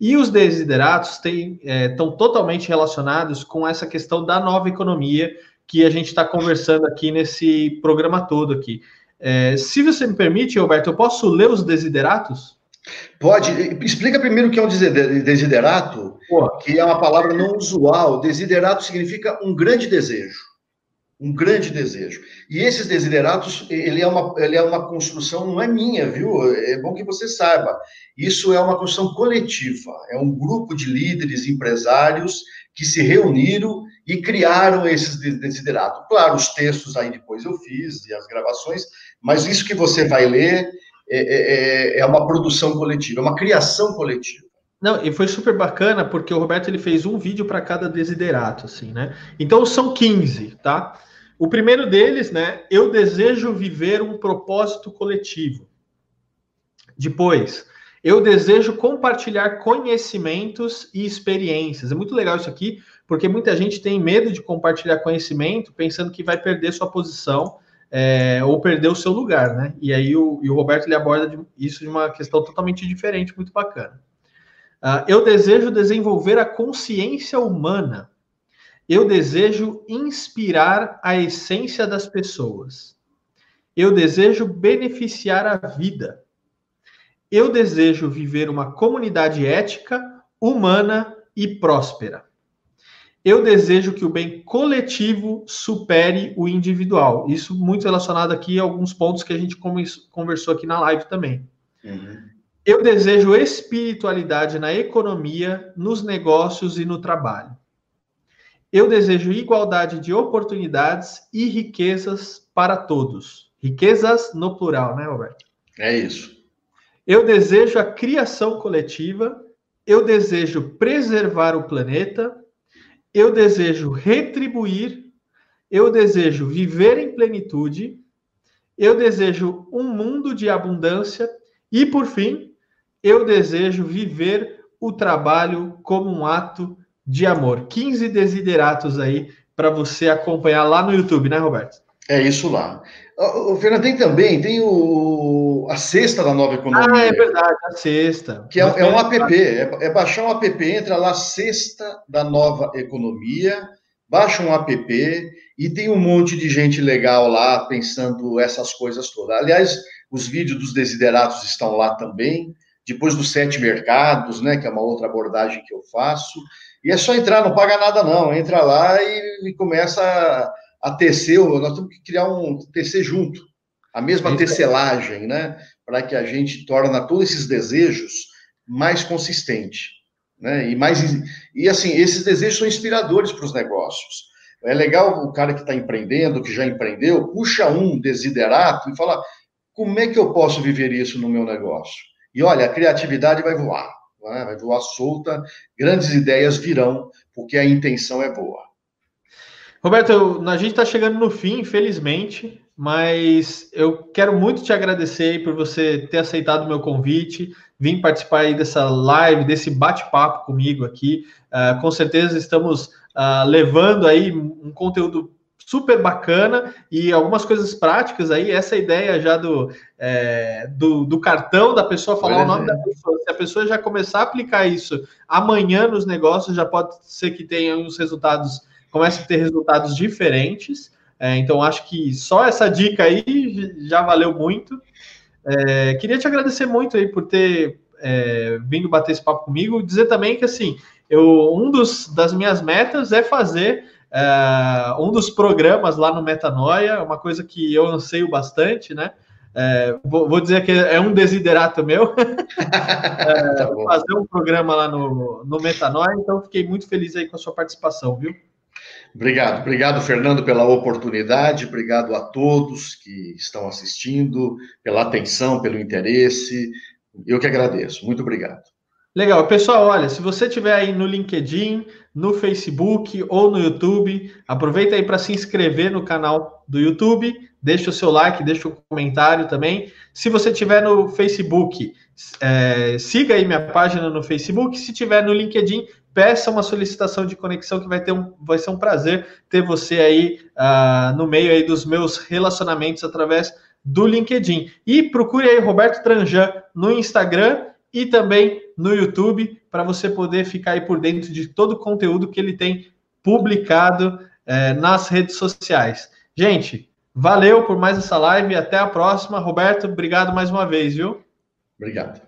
E os desideratos estão é, totalmente relacionados com essa questão da nova economia que a gente está conversando aqui nesse programa todo aqui. É, se você me permite, Roberto, eu posso ler os desideratos? Pode. Explica primeiro o que é um desiderato, Pô. que é uma palavra não usual. Desiderato significa um grande desejo. Um grande desejo. E esses desideratos, ele é, uma, ele é uma construção, não é minha, viu? É bom que você saiba. Isso é uma construção coletiva. É um grupo de líderes, empresários que se reuniram e criaram esses desideratos. Claro, os textos aí depois eu fiz e as gravações, mas isso que você vai ler é, é, é, é uma produção coletiva, é uma criação coletiva. Não, e foi super bacana porque o Roberto ele fez um vídeo para cada desiderato, assim, né? Então são 15, tá? O primeiro deles, né? Eu desejo viver um propósito coletivo. Depois, Eu desejo compartilhar conhecimentos e experiências. É muito legal isso aqui, porque muita gente tem medo de compartilhar conhecimento, pensando que vai perder sua posição é, ou perder o seu lugar, né? E aí o, e o Roberto ele aborda isso de uma questão totalmente diferente, muito bacana. Uh, eu desejo desenvolver a consciência humana. Eu desejo inspirar a essência das pessoas. Eu desejo beneficiar a vida. Eu desejo viver uma comunidade ética, humana e próspera. Eu desejo que o bem coletivo supere o individual. Isso muito relacionado aqui a alguns pontos que a gente conversou aqui na live também. Uhum. Eu desejo espiritualidade na economia, nos negócios e no trabalho. Eu desejo igualdade de oportunidades e riquezas para todos. Riquezas no plural, né, Roberto? É isso. Eu desejo a criação coletiva. Eu desejo preservar o planeta eu desejo retribuir, eu desejo viver em plenitude, eu desejo um mundo de abundância e, por fim, eu desejo viver o trabalho como um ato de amor. 15 desideratos aí para você acompanhar lá no YouTube, né, Roberto? É isso lá. O Fernando tem também, tem o, a sexta da nova economia. Ah, é verdade, a sexta. Que é, é um app, é, é, baixar um app, entra lá, sexta da nova economia, baixa um app e tem um monte de gente legal lá pensando essas coisas todas. Aliás, os vídeos dos desideratos estão lá também, depois dos sete mercados, né, que é uma outra abordagem que eu faço. E é só entrar, não paga nada não, entra lá e, e começa... A, a tecer, nós temos que criar um tecer junto, a mesma Isso tecelagem, né? Para que a gente torna todos esses desejos mais consistente, né? E mais e assim, esses desejos são inspiradores para os negócios. É legal o cara que está empreendendo, que já empreendeu, puxa um desiderato e fala: como é que eu posso viver isso no meu negócio? E olha, a criatividade vai voar, né? vai voar solta, grandes ideias virão, porque a intenção é boa. Roberto, a gente está chegando no fim, infelizmente, mas eu quero muito te agradecer por você ter aceitado o meu convite, vir participar aí dessa live, desse bate-papo comigo aqui. Uh, com certeza estamos uh, levando aí um conteúdo super bacana e algumas coisas práticas aí. Essa ideia já do, é, do, do, cartão da pessoa, falar o nome é. da pessoa. Se a pessoa já começar a aplicar isso amanhã nos negócios, já pode ser que tenha uns resultados começa a ter resultados diferentes. É, então, acho que só essa dica aí já valeu muito. É, queria te agradecer muito aí por ter é, vindo bater esse papo comigo. Dizer também que, assim, eu, um dos, das minhas metas é fazer é, um dos programas lá no Metanoia, uma coisa que eu anseio bastante, né? É, vou, vou, dizer que é um desiderato meu é, tá fazer um programa lá no, no Metanoia, então fiquei muito feliz aí com a sua participação, viu? Obrigado, obrigado, Fernando, pela oportunidade, obrigado a todos que estão assistindo, pela atenção, pelo interesse. Eu que agradeço. Muito obrigado. Legal, pessoal, olha, se você estiver aí no LinkedIn, no Facebook ou no YouTube, aproveita aí para se inscrever no canal do YouTube, deixa o seu like, deixa o um comentário também. Se você estiver no Facebook, é, siga aí minha página no Facebook. Se tiver no LinkedIn, peça uma solicitação de conexão que vai ter um, vai ser um prazer ter você aí uh, no meio aí dos meus relacionamentos através do LinkedIn. E procure aí Roberto Tranjan no Instagram e também no YouTube para você poder ficar aí por dentro de todo o conteúdo que ele tem publicado eh, nas redes sociais. Gente, valeu por mais essa live. Até a próxima. Roberto, obrigado mais uma vez, viu? Obrigado.